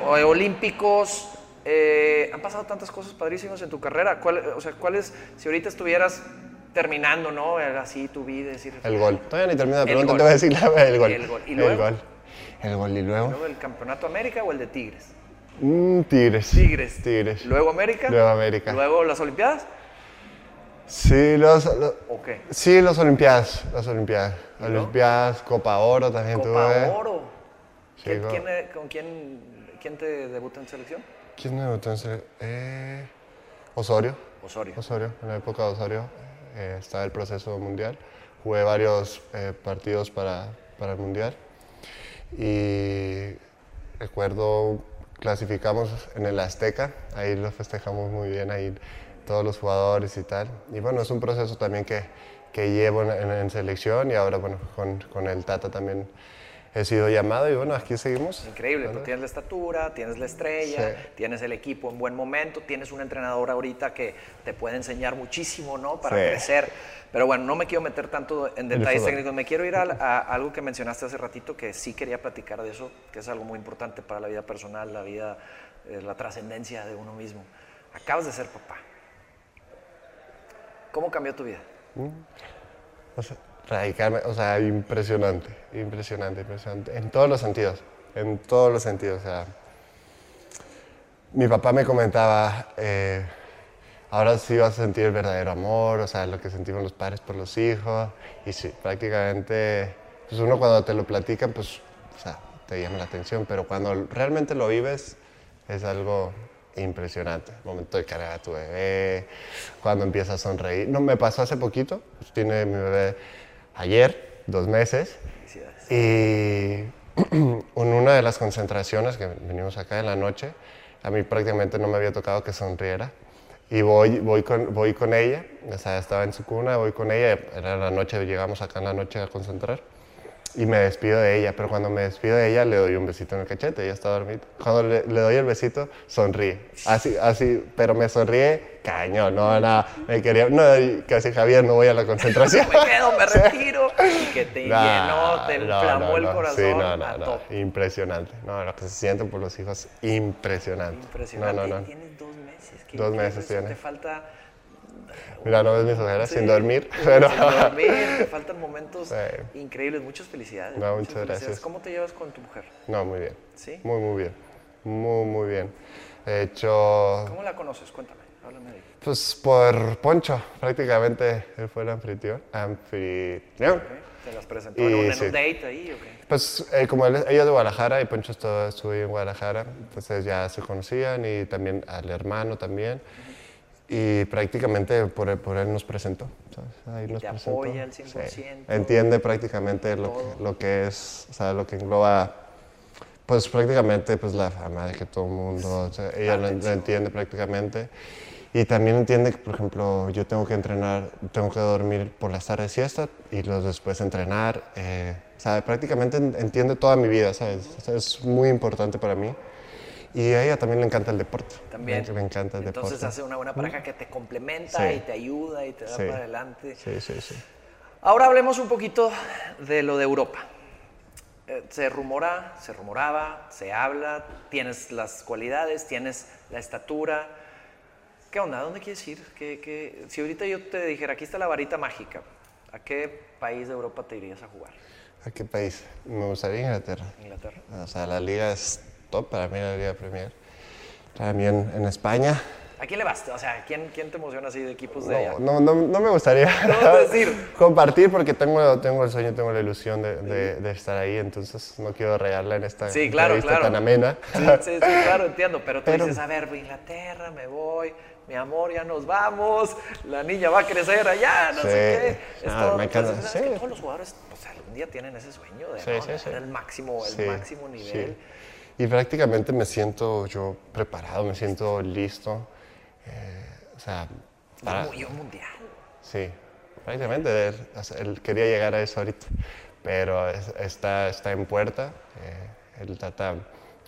O- Olímpicos, eh, han pasado tantas cosas padrísimas en tu carrera. ¿Cuál, o sea, ¿cuáles, si ahorita estuvieras terminando, ¿no? Así tu vida, decir... El gol. Todavía ni termina la pregunta, te voy a decir la- el gol. El gol. ¿Y El luego? gol. El gol. Y luego. ¿Luego el Campeonato América o el de Tigres? Mm, tigres. Tigres. Tigres. Luego América. Luego América. Luego las Olimpiadas. Sí, los, los- ¿O qué? sí, los Olimpiadas. Las Olimpiadas. Olimpiadas, Copa Oro también Copa tuve. Oro. Sí, ¿Quién, quién, eh, ¿Con quién, quién te debuta en selección? ¿Quién me debutó en sele- eh, Osorio. Osorio. Osorio, en la época de Osorio eh, estaba el proceso mundial. Jugué varios eh, partidos para, para el mundial y recuerdo clasificamos en el Azteca, ahí lo festejamos muy bien, ahí todos los jugadores y tal. Y bueno, es un proceso también que, que llevo en, selección y ahora bueno, con, con el Tata también he sido llamado y bueno, aquí seguimos. Increíble, pero tienes la estatura, tienes la estrella, Sí. tienes el equipo en buen momento, tienes un entrenador ahorita que te puede enseñar muchísimo, ¿no? Para Sí. crecer. Pero bueno, no me quiero meter tanto en detalles técnicos, me quiero ir a, a algo que mencionaste hace ratito, que sí quería platicar de eso, que es algo muy importante para la vida personal, la vida, eh, la trascendencia de uno mismo. Acabas de ser papá. ¿Cómo cambió tu vida? O sea, radicalmente, o sea, impresionante, impresionante, impresionante, en todos los sentidos, en todos los sentidos. O sea, mi papá me comentaba, eh, ahora sí vas a sentir el verdadero amor, o sea, lo que sentimos los padres por los hijos, y sí, prácticamente, pues uno cuando te lo platican, pues, o sea, te llama la atención, pero cuando realmente lo vives, es algo impresionante. El momento de cargar a tu bebé, cuando empieza a sonreír. No, me pasó hace poquito, pues, tiene mi bebé ayer, dos meses, y <clears throat> en una de las concentraciones que venimos acá en la noche, A mí prácticamente no me había tocado que sonriera. Y voy, voy, con, voy con ella, o sea, estaba en su cuna, voy con ella, era la noche, llegamos acá en la noche a concentrar y me despido de ella, pero cuando me despido de ella le doy un besito en el cachete, ella está dormida. Cuando le, le doy el besito, sonríe, así, así, pero me sonríe cañón, no, nada, me quería, no, casi Javier, no voy a la concentración. <laughs> me quedo, me <laughs> retiro, y que te llenó, te inflamó el corazón. Sí, no, no, no, impresionante, no, lo que se sienten por los hijos, impresionante. Impresionante, no, no, no. tienes dos meses, dos meses tiene. Te falta Mira, no ves mis ojeras sin dormir. <laughs> Pero... Sin dormir, te <laughs> faltan momentos increíbles. Muchas felicidades. No, muchas, gracias. ¿Cómo te llevas con tu mujer? No, muy bien. ¿Sí? Muy, muy bien. Muy, muy bien. He hecho... ¿Cómo la conoces? Cuéntame, háblame de Pues por Poncho, prácticamente. Él fue el anfitrión. Anfitrión. ¿Te las presentó en, un, date ahí o Pues eh, como él, ella es de Guadalajara y Poncho estuvo, estuvo en Guadalajara, entonces ya se conocían y también al hermano también y prácticamente por él, por él nos presentó. Ahí nos te apoya al 100%. Entiende prácticamente lo que, lo que, es, o sea, lo que engloba, pues prácticamente pues la fama de que todo el mundo, ella lo, entiende prácticamente. Y también entiende que, por ejemplo, yo tengo que entrenar, tengo que dormir por las tardes siesta y los después entrenar. Eh, sabe, prácticamente entiende toda mi vida, ¿sabes? es muy importante para mí. Y a ella también le encanta el deporte. También. Me, encanta el deporte. Entonces hace una buena pareja que te complementa y te ayuda y te da para adelante. Sí, sí, sí. Ahora hablemos un poquito de lo de Europa. Eh, se rumora, se rumoraba, se habla, tienes las cualidades, tienes la estatura. ¿Qué onda? ¿Dónde quieres ir? ¿Qué, Si ahorita yo te dijera, aquí está la varita mágica, ¿a qué país de Europa te irías a jugar? ¿A qué país? Me gustaría Inglaterra. Inglaterra. O sea, la liga es para mí la Liga Premier. También en España. ¿A quién le vas? O sea, ¿quién, quién te emociona así de equipos de allá? No, no, no me gustaría <laughs> decir? compartir porque tengo, tengo el sueño, tengo la ilusión de, de, estar ahí, entonces no quiero regarla en esta sí, claro, claro. tan amena. Sí, sí, claro, entiendo, pero tú dices, a ver, Inglaterra, me voy, mi amor, ya nos vamos, la niña va a crecer allá, no sé qué. Ah, me encanta. sí. que todos los jugadores, pues algún día tienen ese sueño de ¿no? el máximo, el máximo nivel y prácticamente me siento yo preparado, me siento listo. Eh, o sea, para, muy mundial. Sí, prácticamente él, quería llegar a eso ahorita, pero está, está en puerta. Eh, el Tata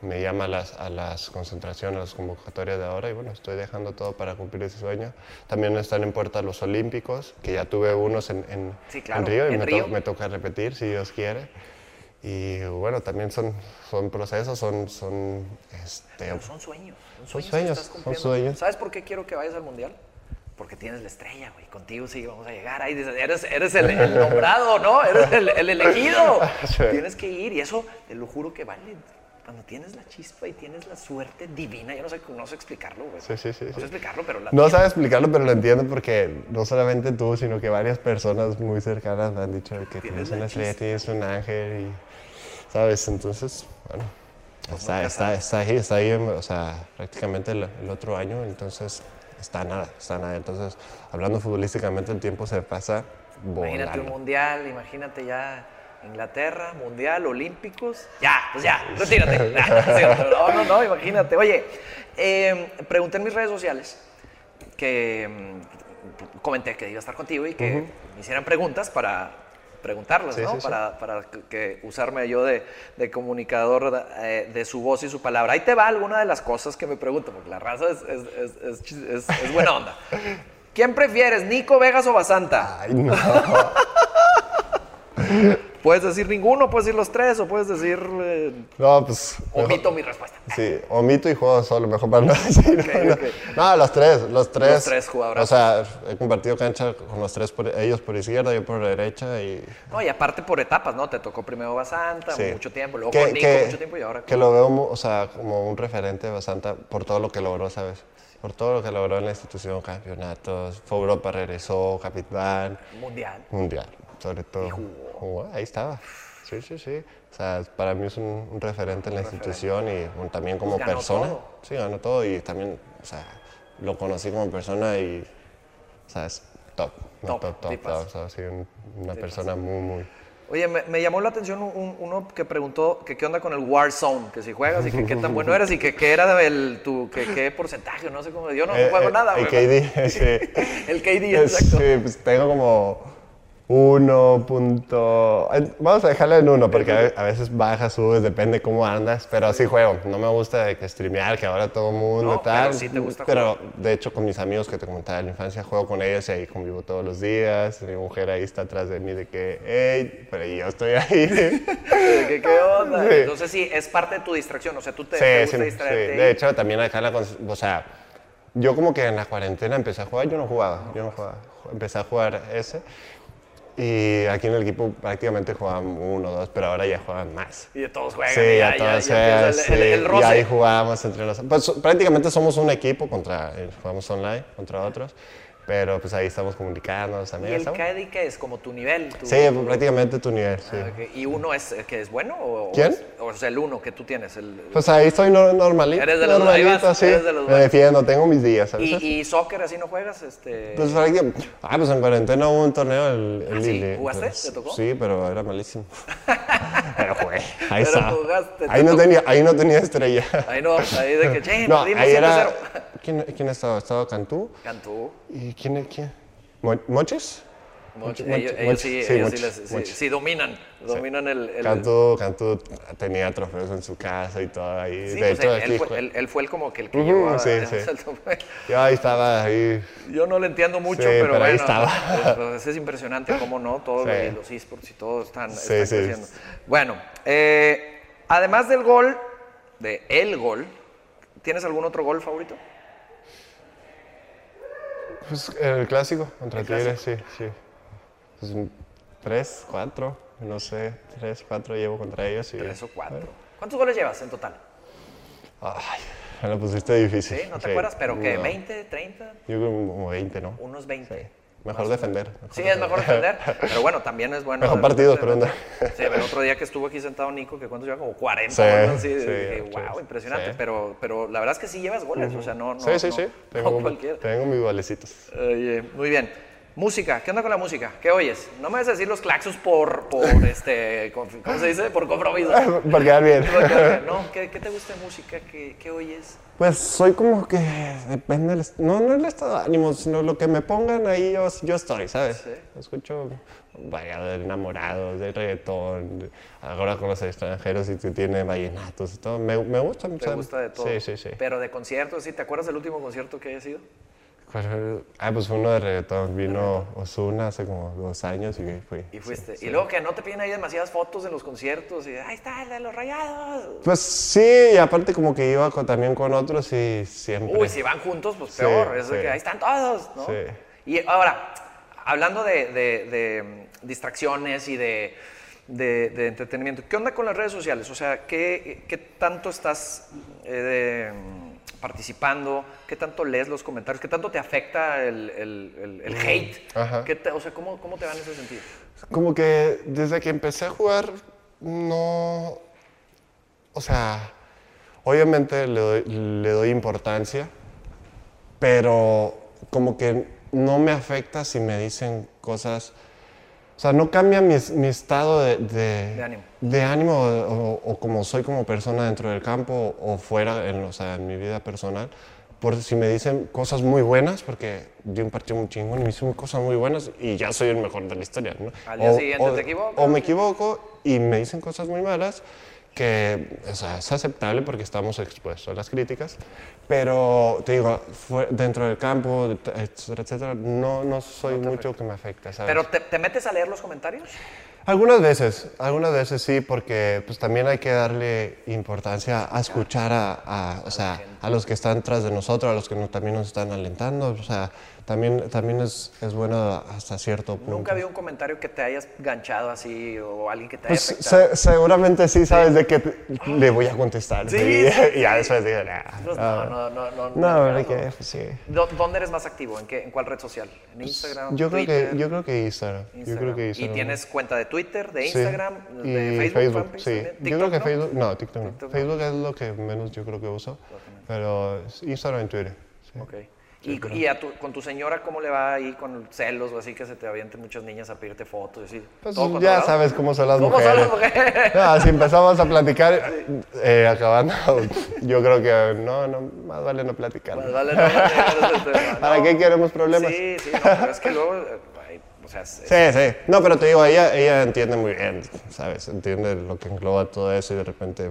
me llama a las, a las concentraciones, a las convocatorias de ahora y bueno, estoy dejando todo para cumplir ese sueño. También están en puerta los Olímpicos, que ya tuve unos en, en, Río y me, me, toca repetir si Dios quiere. Y bueno, también son, son procesos, son... Son, este, son sueños. Son sueños, son sueños, ¿Sabes por qué quiero que vayas al Mundial? Porque tienes la estrella, güey. Contigo sí vamos a llegar. Ahí eres, eres el, nombrado, ¿no? Eres el, el elegido. <laughs> Tienes que ir y eso te lo juro que vale. Cuando tienes la chispa y tienes la suerte divina, yo no sé, no sé explicarlo, güey. Sí, sí, sí. No sé explicarlo, pero la No sabes explicarlo, pero lo entiendo porque no solamente tú, sino que varias personas muy cercanas me han dicho que tienes, una estrella, tienes un ángel y ¿sabes? Entonces, bueno, está, está, está, ahí, está ahí, o sea, prácticamente el, otro año, entonces está nada, está nada. Entonces, hablando futbolísticamente, el tiempo se pasa volando. Imagínate un mundial, imagínate ya Inglaterra, mundial, olímpicos, ya, pues ya, retírate. <laughs> no, no, no, imagínate. Oye, eh, pregunté en mis redes sociales que mm, comenté que iba a estar contigo y que me hicieran preguntas para preguntarlas, ¿no? para, para, que usarme yo de, de comunicador de, de, su voz y su palabra. Ahí te va alguna de las cosas que me pregunto, porque la raza es, es, es, es buena onda. ¿Quién prefieres, Nico Vegas o Basanta? Ay, no. <laughs> Puedes decir ninguno, puedes decir los tres, o puedes decir. Eh, no, pues. Omito mi respuesta. Sí, omito y juego solo, mejor para <laughs> no decir. no, los tres, los tres. Los tres jugadores. O sea, he compartido cancha con los tres, ellos por izquierda, yo por derecha y. No, y aparte por etapas, ¿no? Te tocó primero Basanta, mucho tiempo, luego con Nico, mucho tiempo y ahora. Que lo veo, o sea, como un referente de Basanta por todo lo que logró, ¿sabes? Por todo lo que logró en la institución, campeonatos, fue Europa, regresó, capitán. Mundial. Mundial sobre todo. ahí estaba. Sí, sí, sí. O sea, para mí es un, referente en la institución y también como pues persona. Sí, ganó todo y también, o sea, lo conocí como persona y, o sea, es top. top, top, top, O sea, una persona muy, muy, Oye, me, me llamó la atención un- uno que preguntó que qué onda con el Warzone, que si juegas y que qué tan bueno eres y que qué era el, tu, que qué porcentaje, no sé cómo. Yo no Eh, juego eh, nada, El. KD, <laughs> sí. El KD, exacto. Sí, pues tengo como 1. punto- Vamos a dejarle en 1 porque a veces bajas, subes, depende cómo andas, pero sí juego. No me gusta de que streamear, que ahora todo el mundo No, tal. pero sí te gusta Pero de hecho con mis amigos que te comentaba en la infancia juego con ellos y ahí convivo todos los días. Mi mujer ahí está atrás de mí de que, hey, pero yo estoy ahí. <laughs> ¿Qué, qué onda? Sí. Entonces sí, es parte de tu distracción, o sea, tú te, te Sí, gusta sí, distraerte. sí. De hecho, también acá la, o sea, yo como que en la cuarentena empecé a jugar, yo no jugaba, yo no jugaba, empecé a jugar ese y aquí en el equipo prácticamente jugaban uno, dos, pero ahora ya juegan más. Y todos juegan. Sí, y ya, todos empieza el, el- el y ahí jugamos entre nosotros. Pues prácticamente somos un equipo contra, eh, jugamos online contra otros, pero pues ahí estamos comunicándonos ¿Y también. el estamos- KD qué es? ¿Como tu nivel? tu- Sí, prácticamente tu nivel, sí. Ah. ¿Y uno es que es bueno? O, ¿Quién? es- O, sea, el uno que tú tienes. El, Pues ahí estoy no- normalito, Eres de los- normalito, vas, sí. eres de los Me defiendo, tengo mis días. ¿Y, ¿Y soccer así no juegas? Este... Pues, ah, pues en cuarentena hubo un torneo el, el ¿Ah, sí? ¿Jugaste? pues, ¿Te tocó? Sí, pero era malísimo. <laughs> pero jugué, ahí Pero jugaste, te ahí, no tocó. tenía, ahí no tenía estrella. Ahí no, ahí de que, che, <laughs> no, ahí 7-0. era... ¿Quién, ¿Quién estaba? Estaba Cantú. Cantú. ¿Y quién? quién? Mo- ¿Moches? Moch- Moch- ellos, ellos sí, sí, ellos sí, les- sí- sí dominan, dominan el... el- Cantú, Cantú tenía trofeos en su casa y todo ahí. Sí, de pues, hecho, él, aquí él fue, él- él fue el como que el que llevó a- sí, a- sí. al- Yo ahí estaba ahí. Yo no le entiendo mucho, Sí, pero, pero ahí bueno, estaba. pues, es impresionante cómo no, todos Sí. los, esports y todo están, Sí, están sí. creciendo. Bueno, eh, además del gol, de el gol, ¿tienes algún otro gol favorito? Pues el clásico contra El Tigres, sí, sí. Pues, tres, cuatro, no sé, tres, cuatro llevo contra ellos. Y, Tres o cuatro. ¿Cuántos goles llevas en total? Ay, me lo pusiste difícil. ¿Sí? ¿No te acuerdas? ¿Pero qué? No. ¿20, 30? Yo creo como 20, ¿no? Unos 20. Mejor defender. Sí, es mejor defender, pero bueno, también es bueno. Mejor partidos, pero Sí, el otro día que estuvo aquí sentado Nico, que cuántos lleva como 40 Sí, sí, dije, wow, impresionante, pero, pero la verdad es que sí llevas goles, o sea, no, no, sí, sí, no- sí. no Tengo, <laughs> tengo mis valecitos. Muy bien. Música, ¿qué onda con la música? ¿Qué oyes? No me vas a decir los claxos por, por <laughs> este, ¿cómo se dice? Por compromiso. <laughs> Para quedar bien. No, ¿qué, qué te gusta de música? ¿Qué, qué oyes? Pues soy como que depende del no no el estado de ánimo, sino lo que me pongan ahí yo, yo estoy, ¿sabes? Sí. Escucho vaya de enamorados, de reggaetón, ahora con los extranjeros y tiene vallenatos y todo, me, me gusta. ¿Te gusta de todo? Sí, sí, sí. Pero de conciertos, ¿sí? ¿Te acuerdas del último concierto que haya sido? ¿Cuál fue? Ah, pues uno de reggaetón, vino Ozuna hace como dos años y fui. Y fuiste. Sí, Y luego que no te piden ahí demasiadas fotos en los conciertos y ahí está el de los rayados. Pues sí, y aparte como que iba con- también con otros y siempre. Uy, si van juntos, pues Sí, peor. es que ahí están todos, ¿no? Sí. Y ahora, hablando de, de- de, distracciones y de, entretenimiento, ¿qué onda con las redes sociales? O sea, ¿qué, qué tanto estás eh, de, participando? ¿Qué tanto lees los comentarios? ¿Qué tanto te afecta el, el- el- el hate? Mm, Ajá. ¿Qué te- o sea, ¿cómo, ¿cómo te va en ese sentido? Como que desde que empecé a jugar, no. O sea, obviamente le doy, le doy importancia, pero como que no me afecta si me dicen cosas. O sea, no cambia mi, mi estado de, de, De ánimo. de ánimo o, o como soy como persona dentro del campo o fuera, en, o sea, en mi vida personal. Por si me dicen cosas muy buenas, porque yo un partido muy chingón y me dicen cosas muy buenas y ya soy el mejor de la historia. ¿no? Al día siguiente te equivocas. O me equivoco y me dicen cosas muy malas que o sea, es aceptable porque estamos expuestos a las críticas, pero te digo, fue- dentro del campo, etcétera, etcétera, no, no soy mucho que me afecta, ¿sabes? ¿Pero te, te metes a leer los comentarios? Algunas veces, algunas veces sí, porque pues también hay que darle importancia a escuchar a, a, o sea, a los que están tras de nosotros, a los que no- también nos están alentando, o sea, también, también es, es bueno hasta cierto punto. Nunca vi un comentario que te hayas ganchado así o alguien que te haya Pues afectado. se- seguramente sí sabes de qué te- le voy a contestar. Sí, y, sí, <laughs> y ya después digo, nah, Pues no, no, no, no, no. no, no, que, pues, sí. ¿Dó- ¿Dónde eres más activo? ¿En, qué, ¿En cuál red social? ¿En Instagram? Yo creo, Twitter? que, yo creo que Instagram. Yo Instagram. creo que ¿Y Instagram. tienes cuenta de Twitter, de Sí. Instagram, Y de Facebook, fanpage sí. también? Yo creo que ¿TikTok, no? Facebook, no, TikTok no. TikTok no. Facebook es lo que menos yo creo que uso, pero Instagram y Twitter. sí. Ok. Y, y a tu- con tu señora, ¿cómo le va ahí con celos o así que se te avienten muchas niñas a pedirte fotos y así? Pues ¿Todo ya sabes cómo son las ¿Cómo mujeres. son las mujeres? No, si empezamos a platicar, eh, acabando, <laughs> yo creo que no, no, más vale no platicar. Pues vale, no, <laughs> no. ¿Para qué queremos problemas? Sí, sí, no, pero es que luego, o sea, es- Sí, sí. No, pero te digo, ella, ella entiende muy bien, ¿sabes? Entiende lo que engloba todo eso y de repente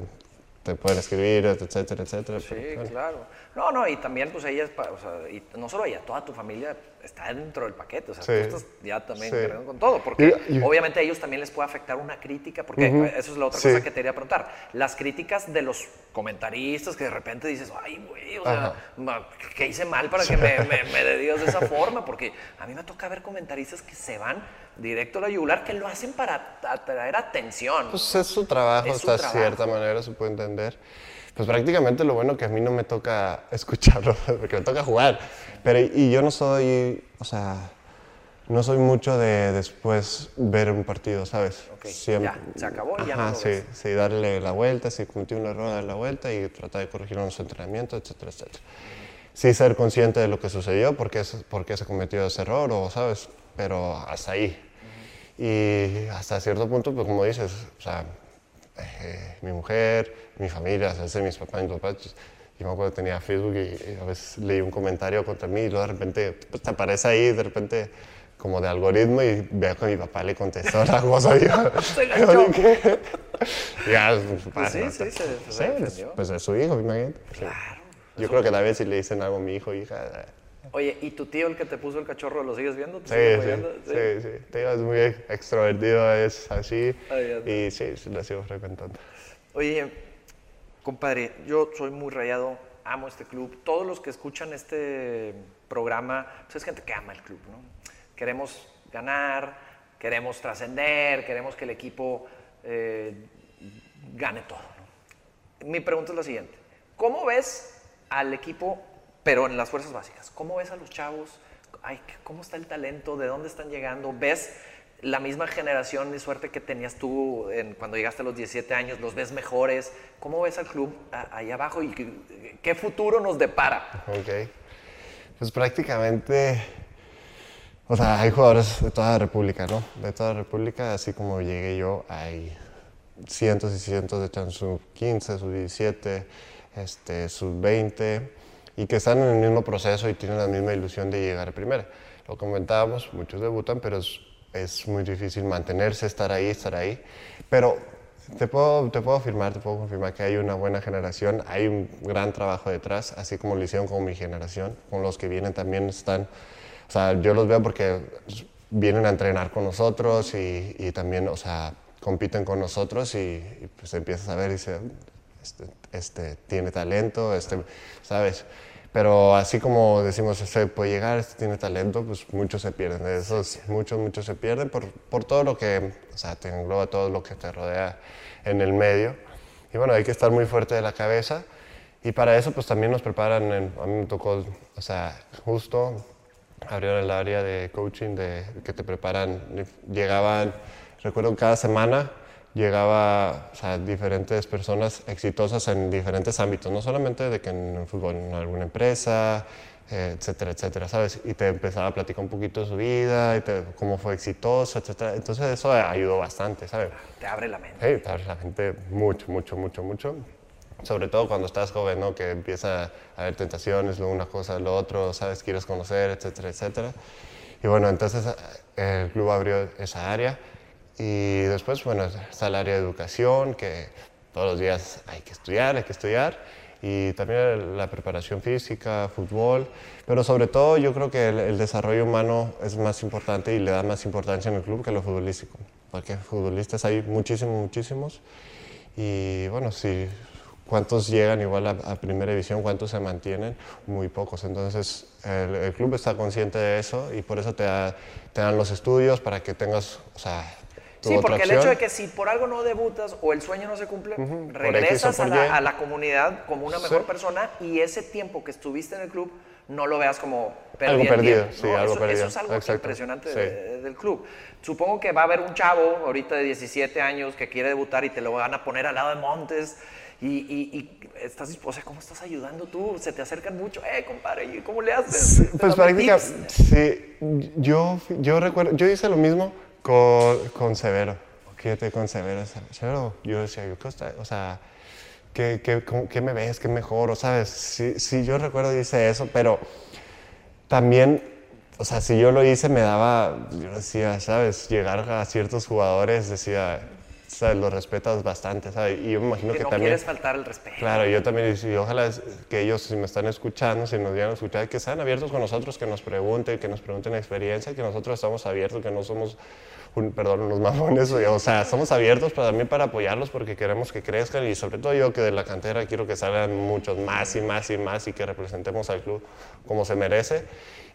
te pueden escribir, etcétera, etcétera. Sí, pero, bueno. claro. No, no, y también pues ella o sea, y no solo ella, toda tu familia está dentro del paquete, o sea, Sí. tú estás ya también Sí. con todo, porque Y- y- obviamente a ellos también les puede afectar una crítica, porque eso es la otra Sí. cosa que te quería preguntar, las críticas de los comentaristas que de repente dices, ay, güey, o sea, Ajá. ¿qué hice mal para que me, me, <laughs> me digas de esa forma? Porque a mí me toca ver comentaristas que se van directo a la yugular, que lo hacen para atraer atención. Pues es su trabajo, Es su hasta trabajo. cierta manera se puede entender. Pues prácticamente lo bueno que a mí no me toca <laughs> escucharlo, porque me toca jugar. Pero y yo no soy, o sea, no soy mucho de después ver un partido, ¿sabes? Ok, ya, se acabó ya no Ajá, lo sí, ves. sí, darle la vuelta, si cometí un error, darle la vuelta y tratar de corregirlo en los entrenamientos, etcétera, etcétera. Sí ser consciente de lo que sucedió, por qué, se- por qué se cometió ese error, o sabes, pero hasta ahí. Y hasta cierto punto, pues como dices, o sea, eh, mi mujer, mi familia, a veces mis papás mis papás, yo me acuerdo que tenía Facebook y, y a veces leí un comentario contra mí y luego de repente pues, te aparece ahí, de repente como de algoritmo y veo que mi papá le contestó la cosa <laughs> <laughs> yo, Se yo dije, ya, pues, Pues sí, sí, se- se Sí, pues, pues es su hijo, imagínate. Sí. Yo creo que tal vez si le dicen algo a mi hijo hija, Oye, ¿y tu tío, el que te puso el cachorro, lo sigues viendo? ¿Te Sí, sí, sí, sí. Te digo, es muy extrovertido, es así. Ay, y sí, sí, lo sigo frecuentando. Oye, compadre, yo soy muy rayado, amo este club. Todos los que escuchan este programa, pues es gente que ama el club, ¿no? Queremos ganar, queremos trascender, queremos que el equipo eh, gane todo. ¿no? Mi pregunta es la siguiente. ¿Cómo ves al equipo, pero en las fuerzas básicas? ¿Cómo ves a los chavos? Ay, ¿qué- ¿Cómo está el talento? ¿De dónde están llegando? ¿Ves la misma generación de suerte que tenías tú cuando llegaste a los 17 años? ¿Los ves mejores? ¿Cómo ves al club ahí abajo y qué, futuro nos depara? Ok. Pues prácticamente, o sea, hay jugadores de toda la República, ¿no? De toda la República, así como llegué yo, hay cientos y cientos de chavos sub 15, sub 17, este, sub 20, y que están en el mismo proceso y tienen la misma ilusión de llegar a primera. Lo comentábamos, muchos debutan, pero es, es muy difícil mantenerse, estar ahí, estar ahí. Pero te puedo, te puedo afirmar, te puedo confirmar que hay una buena generación, hay un gran trabajo detrás, así como lo hicieron con mi generación, con los que vienen también están, o sea, yo los veo porque vienen a entrenar con nosotros y, y también, o sea, compiten con nosotros y, y, pues empiezas a ver y dices, este, este tiene talento, este, ¿sabes? Pero así como decimos, este puede llegar, este tiene talento, pues muchos se pierden. De esos, muchos, muchos se pierden por, por todo lo que, o sea, te todo lo que te rodea en el medio. Y bueno, hay que estar muy fuerte de la cabeza. Y para eso, pues también nos preparan, a mí me tocó, o sea, justo abrieron el área de coaching de, que te preparan. Llegaban, recuerdo cada semana llegaba o sea, diferentes personas exitosas en diferentes ámbitos, no solamente de que en el fútbol, en alguna empresa, eh, etcétera, etcétera, ¿sabes? Y te empezaba a platicar un poquito de su vida, y te- cómo fue exitoso, etcétera. Entonces eso ayudó bastante, ¿sabes? Te abre la mente. Sí, te abre la mente mucho, mucho, mucho, mucho. Sobre todo cuando estás joven, ¿no? Que empieza a haber tentaciones, luego una cosa, lo otro, ¿sabes? Quieres conocer, etcétera, etcétera. Y bueno, entonces eh, el club abrió esa área y después, bueno, está el área de educación, que todos los días hay que estudiar, hay que estudiar. Y también la preparación física, fútbol, pero sobre todo yo creo que el, el desarrollo humano es más importante y le da más importancia en el club que lo futbolístico, porque futbolistas hay muchísimos, muchísimos. Y bueno, si cuántos llegan igual a, a primera división, cuántos se mantienen, muy pocos. Entonces el, el club está consciente de eso y por eso te, da- te dan los estudios para que tengas, o sea, Sí, porque el hecho de que si por algo no debutas o el sueño no se cumple, X o regresas a la, a la comunidad como una mejor Sí. persona y ese tiempo que estuviste en el club no lo veas como Algo el perdido, sí, ¿no? algo eso, perdido, Eso es algo exacto, impresionante sí. de- del club. Supongo que va a haber un chavo ahorita de 17 años que quiere debutar y te lo van a poner al lado de Montes Y, y, y estás, o sea, ¿cómo estás ayudando tú? Se te acercan mucho, eh, compadre, ¿cómo le haces? Pues prácticamente, sí, yo, yo recuerdo, yo hice lo mismo con, con Severo. Fíjate, con Severo, Severo, yo decía, yo, ¿qué? O sea, ¿qué, qué, me ves? ¿Qué mejor? O sabes, sí, sí, yo recuerdo hice eso, pero también, o sea, si yo lo hice me daba, yo decía, ¿sabes? Llegar a ciertos jugadores, decía, ¿sabes? Los respetas bastante, ¿sabes? Y yo me imagino Que que no también... quieres faltar el respeto. Claro, yo también, y ojalá que ellos, si me están escuchando, si nos llegan a escuchar, que sean abiertos con nosotros, que nos pregunten, que nos pregunten experiencia, que nosotros estamos abiertos, que no somos, un, perdón, unos mamones, o sea, estamos abiertos para, también para apoyarlos porque queremos que crezcan y sobre todo yo que de la cantera quiero que salgan muchos más y más y más y que representemos al club como se merece.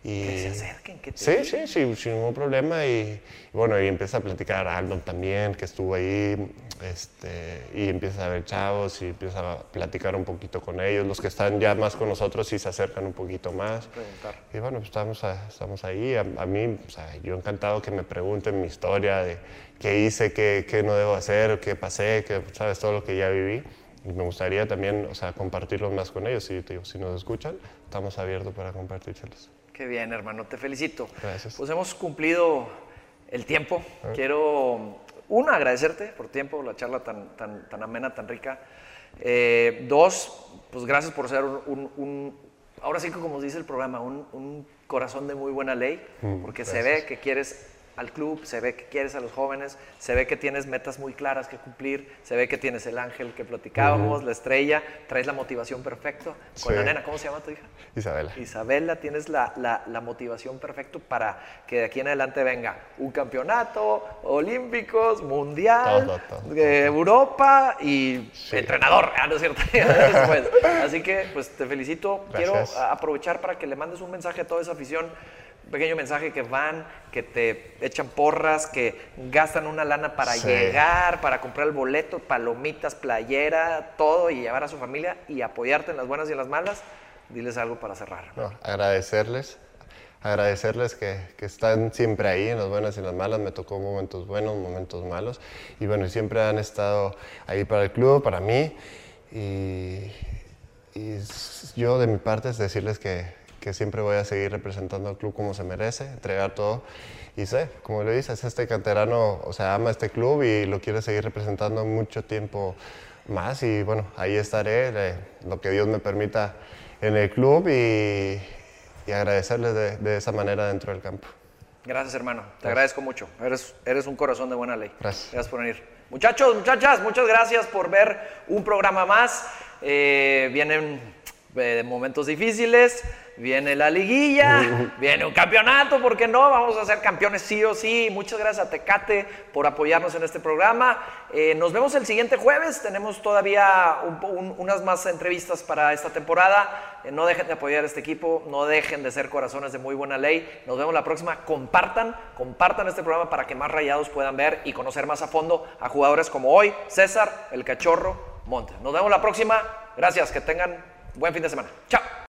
Y, Que se acerquen, que te Sí, sí, sí, sin ningún problema. Y, y bueno, y empieza a platicar Aldon también, que estuvo ahí, este, y empieza a ver chavos y empieza a platicar un poquito con ellos. Los que están ya más con nosotros y se acercan un poquito más. Preguntar. Y bueno, pues estamos, a- estamos ahí. A, a mí, o sea, yo encantado que me pregunten mi historia de qué hice, qué, qué no debo hacer, qué pasé, qué, sabes, todo lo que ya viví. Y me gustaría también, o sea, compartirlo más con ellos. Y te digo, si nos escuchan, estamos abiertos para compartírselos. Qué bien, hermano, te felicito. Gracias. Pues hemos cumplido el tiempo. Quiero, uno, agradecerte por tiempo, la charla tan, tan, tan amena, tan rica. Eh, dos, pues gracias por ser un, un- ahora sí que como dice el programa, un, un corazón de muy buena ley, Mm, porque se ve que quieres al club, se ve que quieres a los jóvenes, se ve que tienes metas muy claras que cumplir, se ve que tienes el ángel que platicábamos, la estrella, traes la motivación perfecta con la nena, ¿cómo se llama tu hija? Isabela. Isabela, tienes la, la- la motivación perfecta para que de aquí en adelante venga un campeonato, olímpicos, mundial, Todo, todo, eh, Europa y Sí. entrenador. Ah, no es cierto. <laughs> Así que, pues te felicito. Quiero Gracias. aprovechar para que le mandes un mensaje a toda esa afición. Pequeño mensaje que van, que te echan porras, que gastan una lana para Sí. llegar, para comprar el boleto, palomitas, playera, todo y llevar a su familia y apoyarte en las buenas y en las malas. Diles algo para cerrar. No, agradecerles, agradecerles que, que están siempre ahí en las buenas y en las malas. Me tocó momentos buenos, momentos malos. Y bueno, siempre han estado ahí para el club, para mí. Y, y yo de mi parte es decirles que, que siempre voy a seguir representando al club como se merece, entregar todo. Y sé, como lo dices, este canterano, o sea, ama este club y lo quiere seguir representando mucho tiempo más. Y bueno, ahí estaré, eh, lo que Dios me permita en el club y, y agradecerles de, de esa manera dentro del campo. Gracias, hermano. Te agradezco mucho. Eres, eres un corazón de buena ley. Gracias. por venir. Muchachos, muchachas, muchas gracias por ver un programa más. Eh, vienen eh, momentos difíciles, viene la liguilla, <laughs> viene un campeonato, ¿por qué no? Vamos a ser campeones sí o sí. Muchas gracias a Tecate por apoyarnos en este programa. Eh, nos vemos el siguiente jueves. Tenemos todavía un po- un- unas más entrevistas para esta temporada. Eh, no dejen de apoyar a este equipo, no dejen de ser corazones de muy buena ley. Nos vemos la próxima. Compartan, compartan este programa para que más rayados puedan ver y conocer más a fondo a jugadores como hoy, César, el Cachorro, Monte. Nos vemos la próxima. Gracias, que tengan buen fin de semana. Chao.